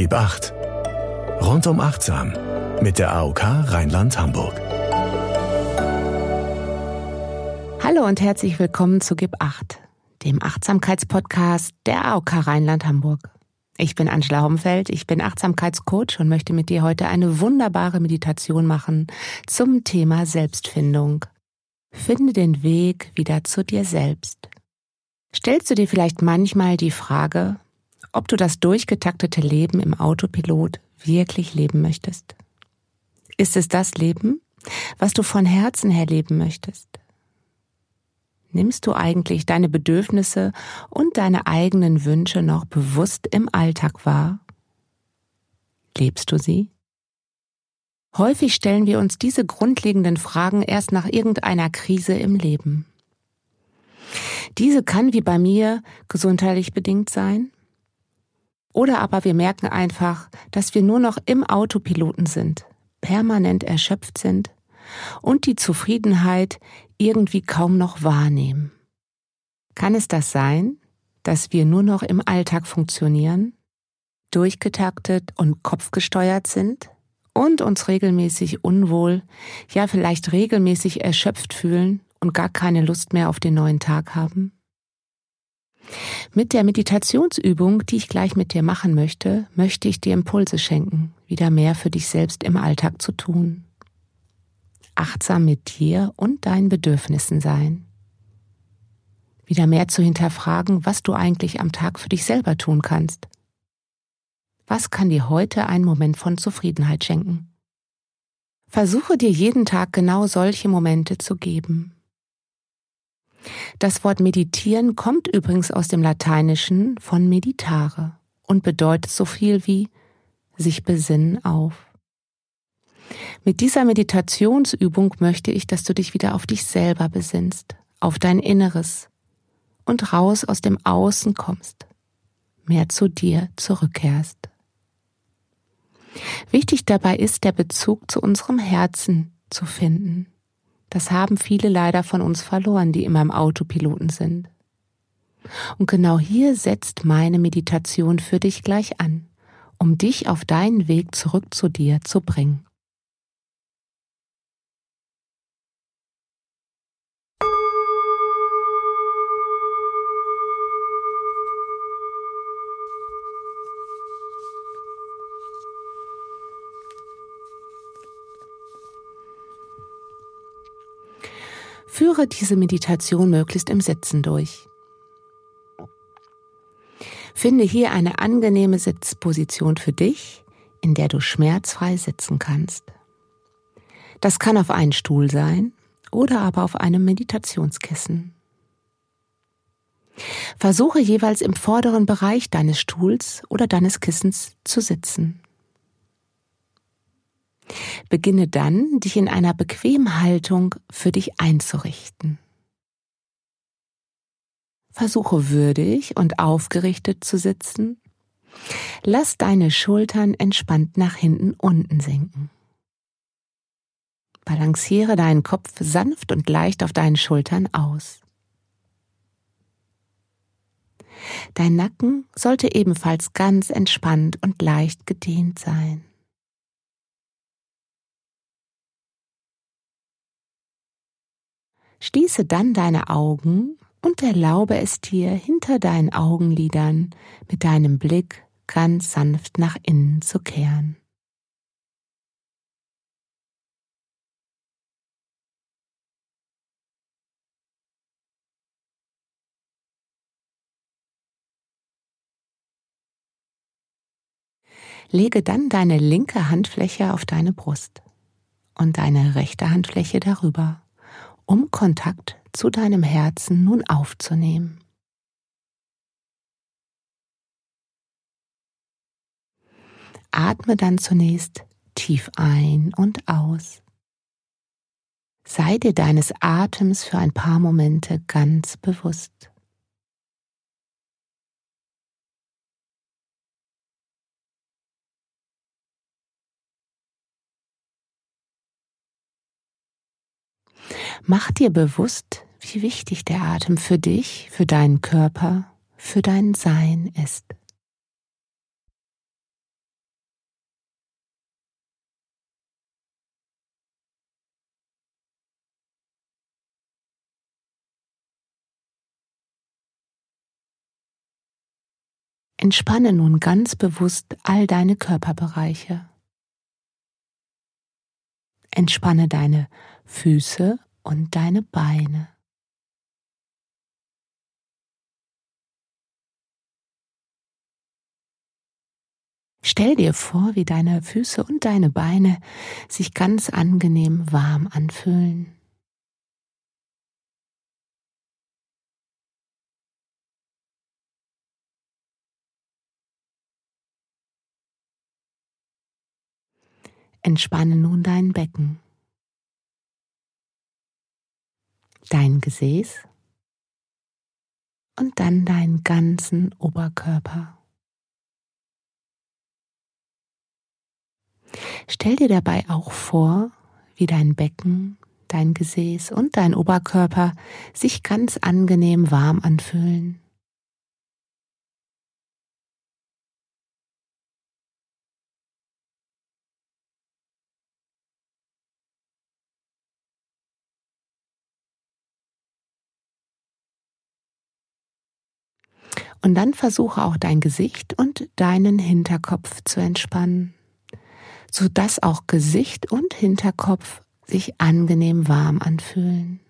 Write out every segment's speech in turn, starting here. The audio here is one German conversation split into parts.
Gib acht. Rundum achtsam mit der AOK Rheinland-Hamburg. Hallo und herzlich willkommen zu Gib acht, dem Achtsamkeitspodcast der AOK Rheinland-Hamburg. Ich bin Angela Homfeld, ich bin Achtsamkeitscoach und möchte mit dir heute eine wunderbare Meditation machen zum Thema Selbstfindung. Finde den Weg wieder zu dir selbst. Stellst du dir vielleicht manchmal die Frage, ob du das durchgetaktete Leben im Autopilot wirklich leben möchtest? Ist es das Leben, was du von Herzen her leben möchtest? Nimmst du eigentlich deine Bedürfnisse und deine eigenen Wünsche noch bewusst im Alltag wahr? Lebst du sie? Häufig stellen wir uns diese grundlegenden Fragen erst nach irgendeiner Krise im Leben. Diese kann wie bei mir gesundheitlich bedingt sein. Oder aber wir merken einfach, dass wir nur noch im Autopiloten sind, permanent erschöpft sind und die Zufriedenheit irgendwie kaum noch wahrnehmen. Kann es das sein, dass wir nur noch im Alltag funktionieren, durchgetaktet und kopfgesteuert sind und uns regelmäßig unwohl, ja vielleicht regelmäßig erschöpft fühlen und gar keine Lust mehr auf den neuen Tag haben? Mit der Meditationsübung, die ich gleich mit dir machen möchte, möchte ich dir Impulse schenken, wieder mehr für dich selbst im Alltag zu tun. Achtsam mit dir und deinen Bedürfnissen sein. Wieder mehr zu hinterfragen, was du eigentlich am Tag für dich selber tun kannst. Was kann dir heute einen Moment von Zufriedenheit schenken? Versuche dir jeden Tag genau solche Momente zu geben. Das Wort meditieren kommt übrigens aus dem Lateinischen von meditare und bedeutet so viel wie sich besinnen auf. Mit dieser Meditationsübung möchte ich, dass du dich wieder auf dich selber besinnst, auf dein Inneres und raus aus dem Außen kommst, mehr zu dir zurückkehrst. Wichtig dabei ist, der Bezug zu unserem Herzen zu finden. Das haben viele leider von uns verloren, die immer im Autopiloten sind. Und genau hier setzt meine Meditation für dich gleich an, um dich auf deinen Weg zurück zu dir zu bringen. Führe diese Meditation möglichst im Sitzen durch. Finde hier eine angenehme Sitzposition für dich, in der du schmerzfrei sitzen kannst. Das kann auf einen Stuhl sein oder aber auf einem Meditationskissen. Versuche jeweils im vorderen Bereich deines Stuhls oder deines Kissens zu sitzen. Beginne dann, dich in einer bequemen Haltung für dich einzurichten. Versuche würdig und aufgerichtet zu sitzen. Lass deine Schultern entspannt nach hinten unten sinken. Balanciere deinen Kopf sanft und leicht auf deinen Schultern aus. Dein Nacken sollte ebenfalls ganz entspannt und leicht gedehnt sein. Schließe dann deine Augen und erlaube es dir, hinter deinen Augenlidern mit deinem Blick ganz sanft nach innen zu kehren. Lege dann deine linke Handfläche auf deine Brust und deine rechte Handfläche darüber um Kontakt zu deinem Herzen nun aufzunehmen. Atme dann zunächst tief ein und aus. Sei dir deines Atems für ein paar Momente ganz bewusst. Mach dir bewusst, wie wichtig der Atem für dich, für deinen Körper, für dein Sein ist. Entspanne nun ganz bewusst all deine Körperbereiche. Entspanne deine Füße und deine Beine. Stell dir vor, wie deine Füße und deine Beine sich ganz angenehm warm anfühlen. Entspanne nun dein Becken, dein Gesäß und dann deinen ganzen Oberkörper. Stell dir dabei auch vor, wie dein Becken, dein Gesäß und dein Oberkörper sich ganz angenehm warm anfühlen. Und dann versuche auch dein Gesicht und deinen Hinterkopf zu entspannen so dass auch Gesicht und Hinterkopf sich angenehm warm anfühlen.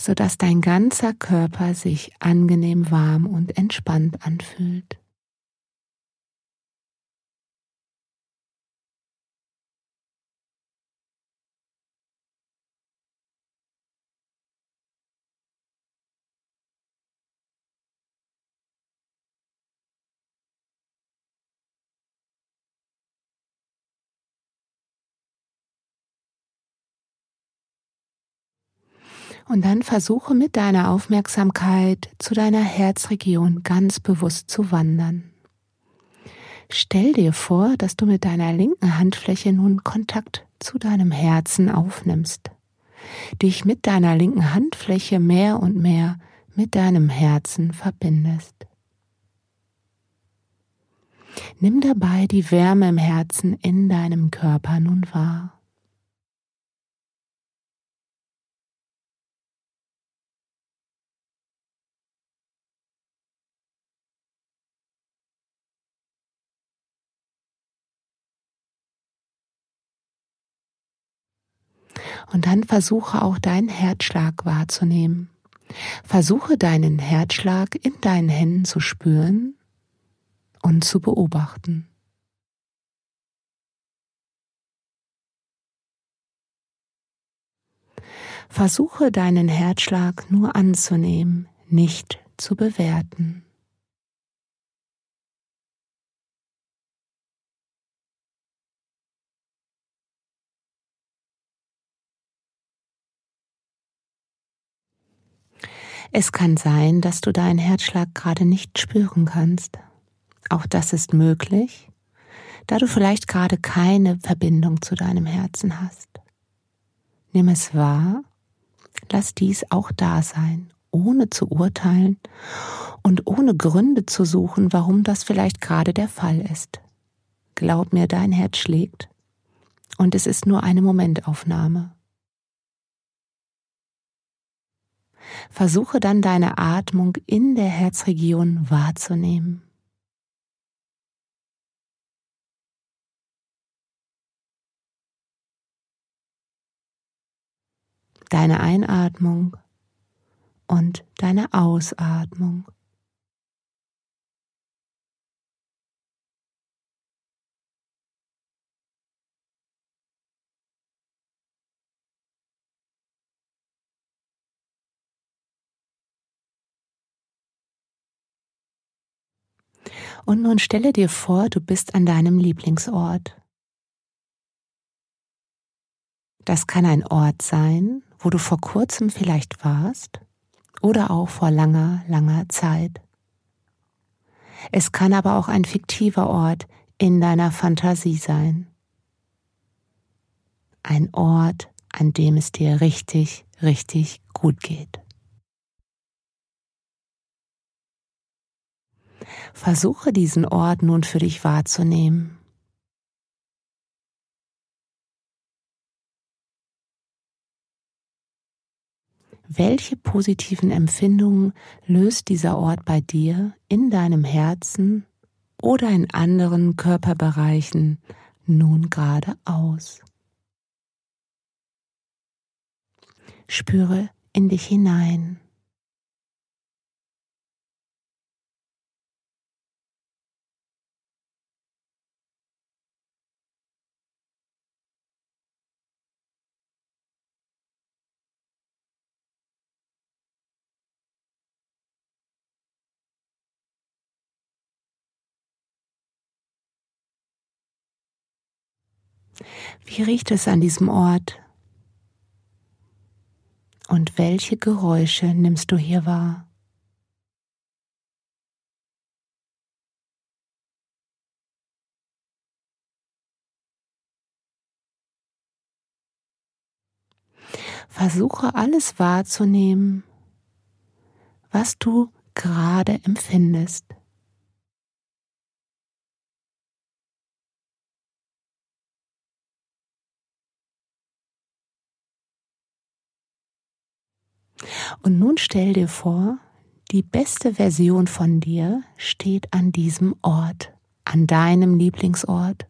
so dass dein ganzer Körper sich angenehm warm und entspannt anfühlt. Und dann versuche mit deiner Aufmerksamkeit zu deiner Herzregion ganz bewusst zu wandern. Stell dir vor, dass du mit deiner linken Handfläche nun Kontakt zu deinem Herzen aufnimmst, dich mit deiner linken Handfläche mehr und mehr mit deinem Herzen verbindest. Nimm dabei die Wärme im Herzen in deinem Körper nun wahr. Und dann versuche auch deinen Herzschlag wahrzunehmen. Versuche deinen Herzschlag in deinen Händen zu spüren und zu beobachten. Versuche deinen Herzschlag nur anzunehmen, nicht zu bewerten. Es kann sein, dass du deinen Herzschlag gerade nicht spüren kannst. Auch das ist möglich, da du vielleicht gerade keine Verbindung zu deinem Herzen hast. Nimm es wahr, lass dies auch da sein, ohne zu urteilen und ohne Gründe zu suchen, warum das vielleicht gerade der Fall ist. Glaub mir, dein Herz schlägt und es ist nur eine Momentaufnahme. Versuche dann deine Atmung in der Herzregion wahrzunehmen. Deine Einatmung und deine Ausatmung. Und nun stelle dir vor, du bist an deinem Lieblingsort. Das kann ein Ort sein, wo du vor kurzem vielleicht warst oder auch vor langer, langer Zeit. Es kann aber auch ein fiktiver Ort in deiner Fantasie sein. Ein Ort, an dem es dir richtig, richtig gut geht. Versuche diesen Ort nun für dich wahrzunehmen. Welche positiven Empfindungen löst dieser Ort bei dir in deinem Herzen oder in anderen Körperbereichen nun gerade aus? Spüre in dich hinein. Wie riecht es an diesem Ort? Und welche Geräusche nimmst du hier wahr? Versuche alles wahrzunehmen, was du gerade empfindest. Und nun stell dir vor, die beste Version von dir steht an diesem Ort, an deinem Lieblingsort.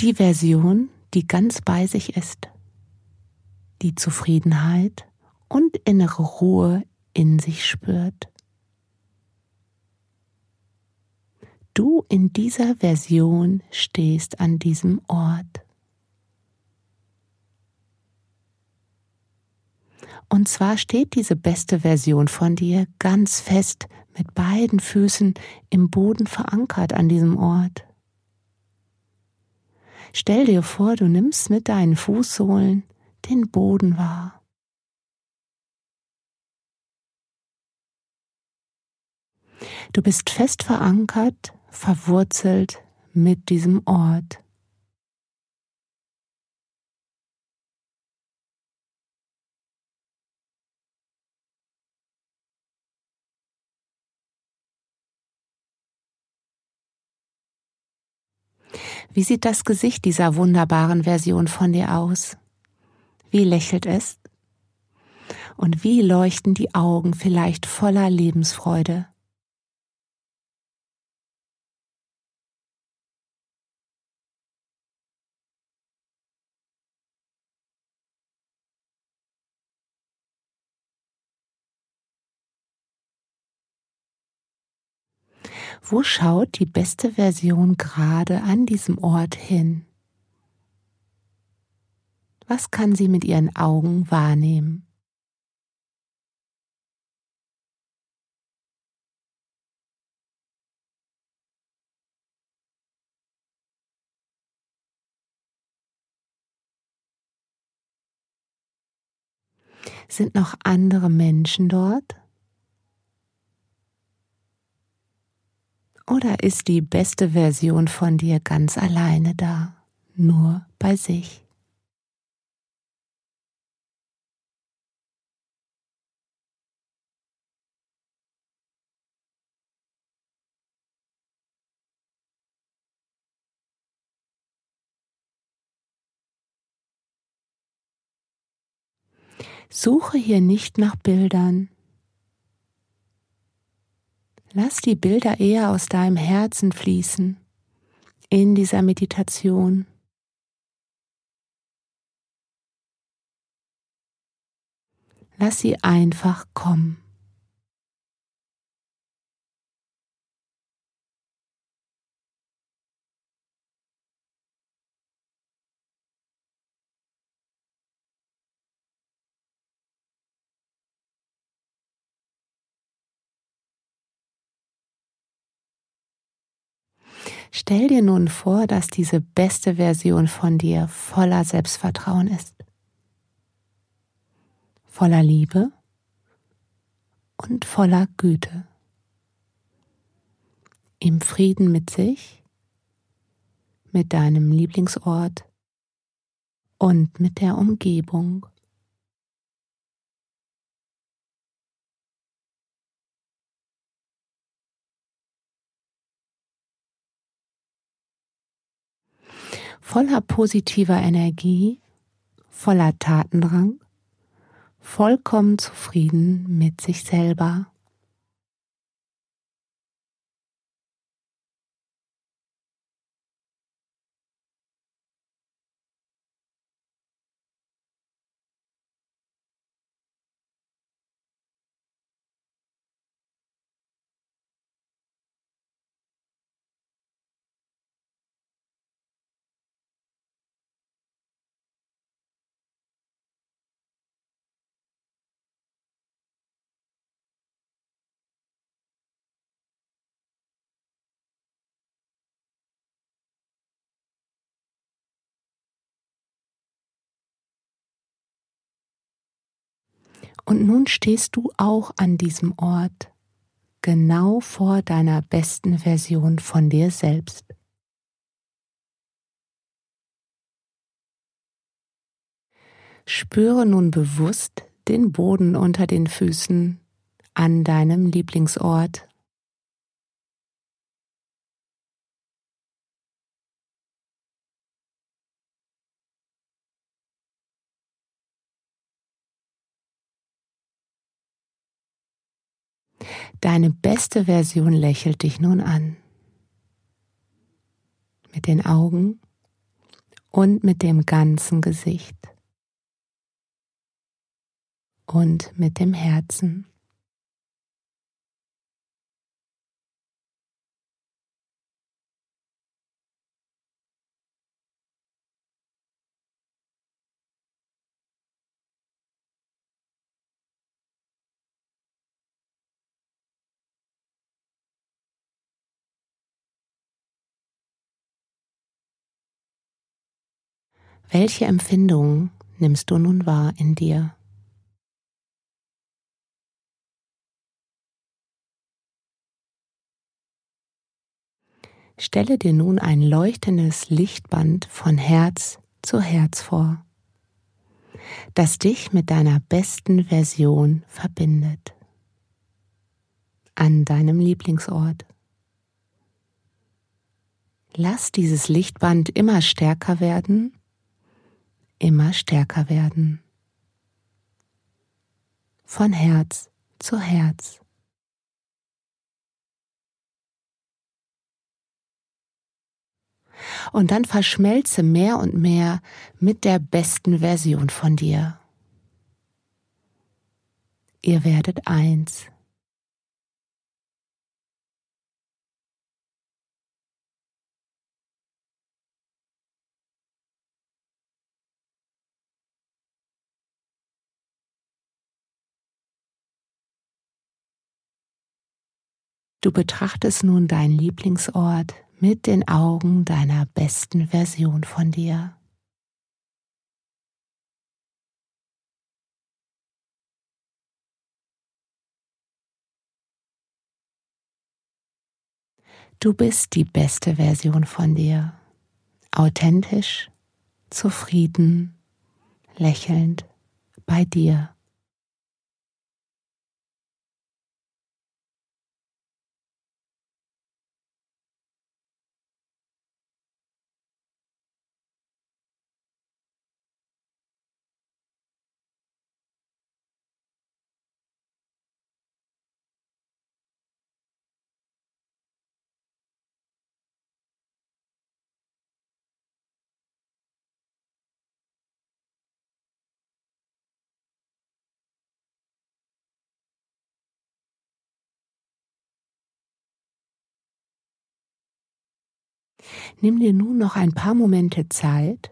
Die Version, die ganz bei sich ist, die Zufriedenheit und innere Ruhe in sich spürt. Du in dieser Version stehst an diesem Ort. Und zwar steht diese beste Version von dir ganz fest mit beiden Füßen im Boden verankert an diesem Ort. Stell dir vor, du nimmst mit deinen Fußsohlen den Boden wahr. Du bist fest verankert, verwurzelt mit diesem Ort. Wie sieht das Gesicht dieser wunderbaren Version von dir aus? Wie lächelt es? Und wie leuchten die Augen vielleicht voller Lebensfreude? Wo schaut die beste Version gerade an diesem Ort hin? Was kann sie mit ihren Augen wahrnehmen? Sind noch andere Menschen dort? Oder ist die beste Version von dir ganz alleine da, nur bei sich? Suche hier nicht nach Bildern, Lass die Bilder eher aus deinem Herzen fließen in dieser Meditation. Lass sie einfach kommen. Stell dir nun vor, dass diese beste Version von dir voller Selbstvertrauen ist, voller Liebe und voller Güte, im Frieden mit sich, mit deinem Lieblingsort und mit der Umgebung. Voller positiver Energie, voller Tatendrang, vollkommen zufrieden mit sich selber. Und nun stehst du auch an diesem Ort, genau vor deiner besten Version von dir selbst. Spüre nun bewusst den Boden unter den Füßen an deinem Lieblingsort. Deine beste Version lächelt dich nun an. Mit den Augen und mit dem ganzen Gesicht. Und mit dem Herzen. Welche Empfindungen nimmst du nun wahr in dir? Stelle dir nun ein leuchtendes Lichtband von Herz zu Herz vor, das dich mit deiner besten Version verbindet. An deinem Lieblingsort. Lass dieses Lichtband immer stärker werden immer stärker werden. Von Herz zu Herz. Und dann verschmelze mehr und mehr mit der besten Version von dir. Ihr werdet eins. Du betrachtest nun deinen Lieblingsort mit den Augen deiner besten Version von dir. Du bist die beste Version von dir, authentisch, zufrieden, lächelnd bei dir. Nimm dir nun noch ein paar Momente Zeit,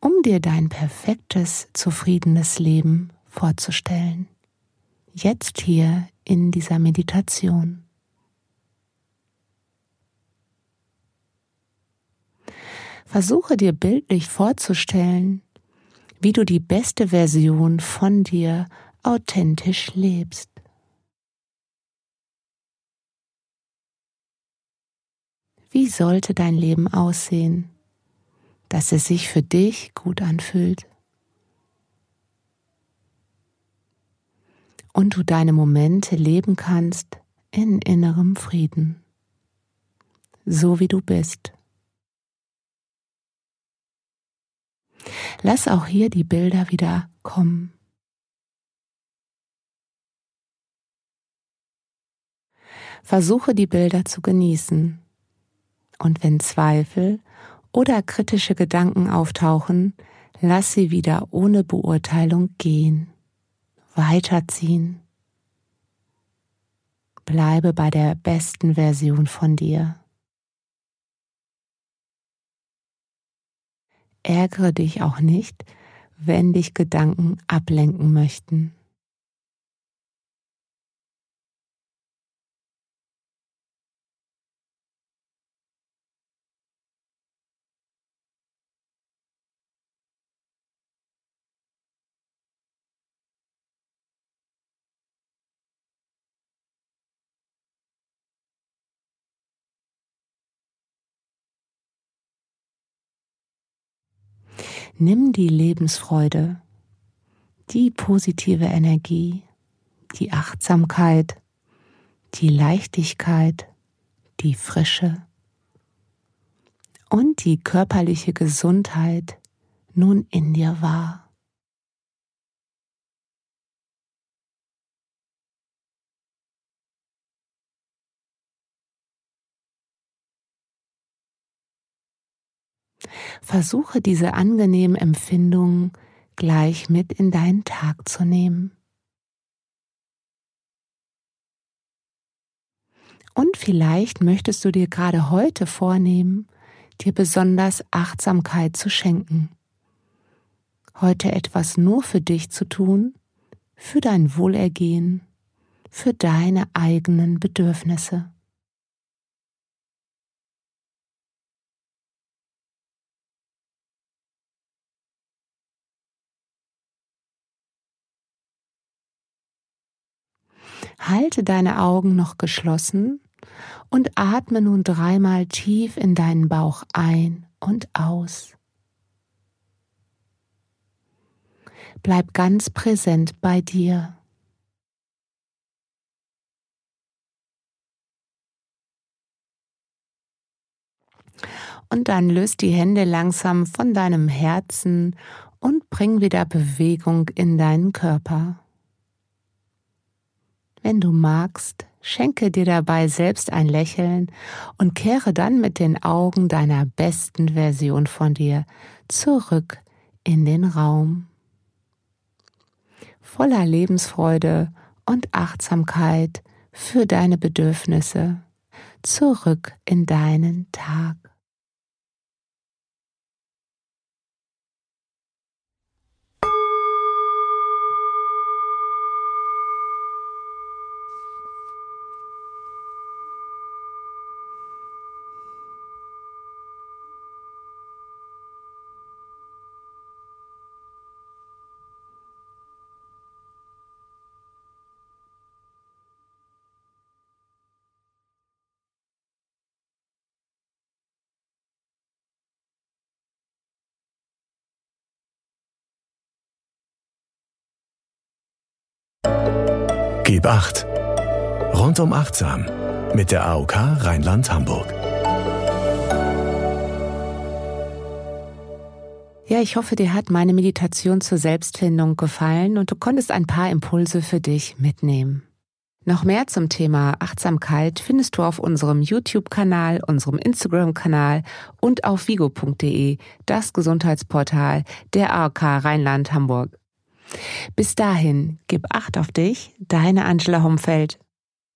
um dir dein perfektes, zufriedenes Leben vorzustellen. Jetzt hier in dieser Meditation. Versuche dir bildlich vorzustellen, wie du die beste Version von dir authentisch lebst. wie sollte dein Leben aussehen, dass es sich für dich gut anfühlt und du deine Momente leben kannst in innerem Frieden, so wie du bist. Lass auch hier die Bilder wieder kommen. Versuche die Bilder zu genießen und wenn Zweifel oder kritische Gedanken auftauchen, lass sie wieder ohne Beurteilung gehen. Weiterziehen. Bleibe bei der besten Version von dir. Ärgere dich auch nicht, wenn dich Gedanken ablenken möchten. Nimm die Lebensfreude, die positive Energie, die Achtsamkeit, die Leichtigkeit, die Frische und die körperliche Gesundheit nun in dir wahr. Versuche diese angenehmen Empfindungen gleich mit in deinen Tag zu nehmen. Und vielleicht möchtest du dir gerade heute vornehmen, dir besonders Achtsamkeit zu schenken. Heute etwas nur für dich zu tun, für dein Wohlergehen, für deine eigenen Bedürfnisse. Halte deine Augen noch geschlossen und atme nun dreimal tief in deinen Bauch ein und aus. Bleib ganz präsent bei dir. Und dann löst die Hände langsam von deinem Herzen und bring wieder Bewegung in deinen Körper. Wenn du magst, schenke dir dabei selbst ein Lächeln und kehre dann mit den Augen deiner besten Version von dir zurück in den Raum. Voller Lebensfreude und Achtsamkeit für deine Bedürfnisse zurück in deinen Tag. Gib acht. Rundum achtsam mit der AOK Rheinland-Hamburg. Ja, ich hoffe, dir hat meine Meditation zur Selbstfindung gefallen und du konntest ein paar Impulse für dich mitnehmen. Noch mehr zum Thema Achtsamkeit findest du auf unserem YouTube-Kanal, unserem Instagram-Kanal und auf vigo.de, das Gesundheitsportal der AOK Rheinland-Hamburg. Bis dahin, gib Acht auf dich, deine Angela Homfeld.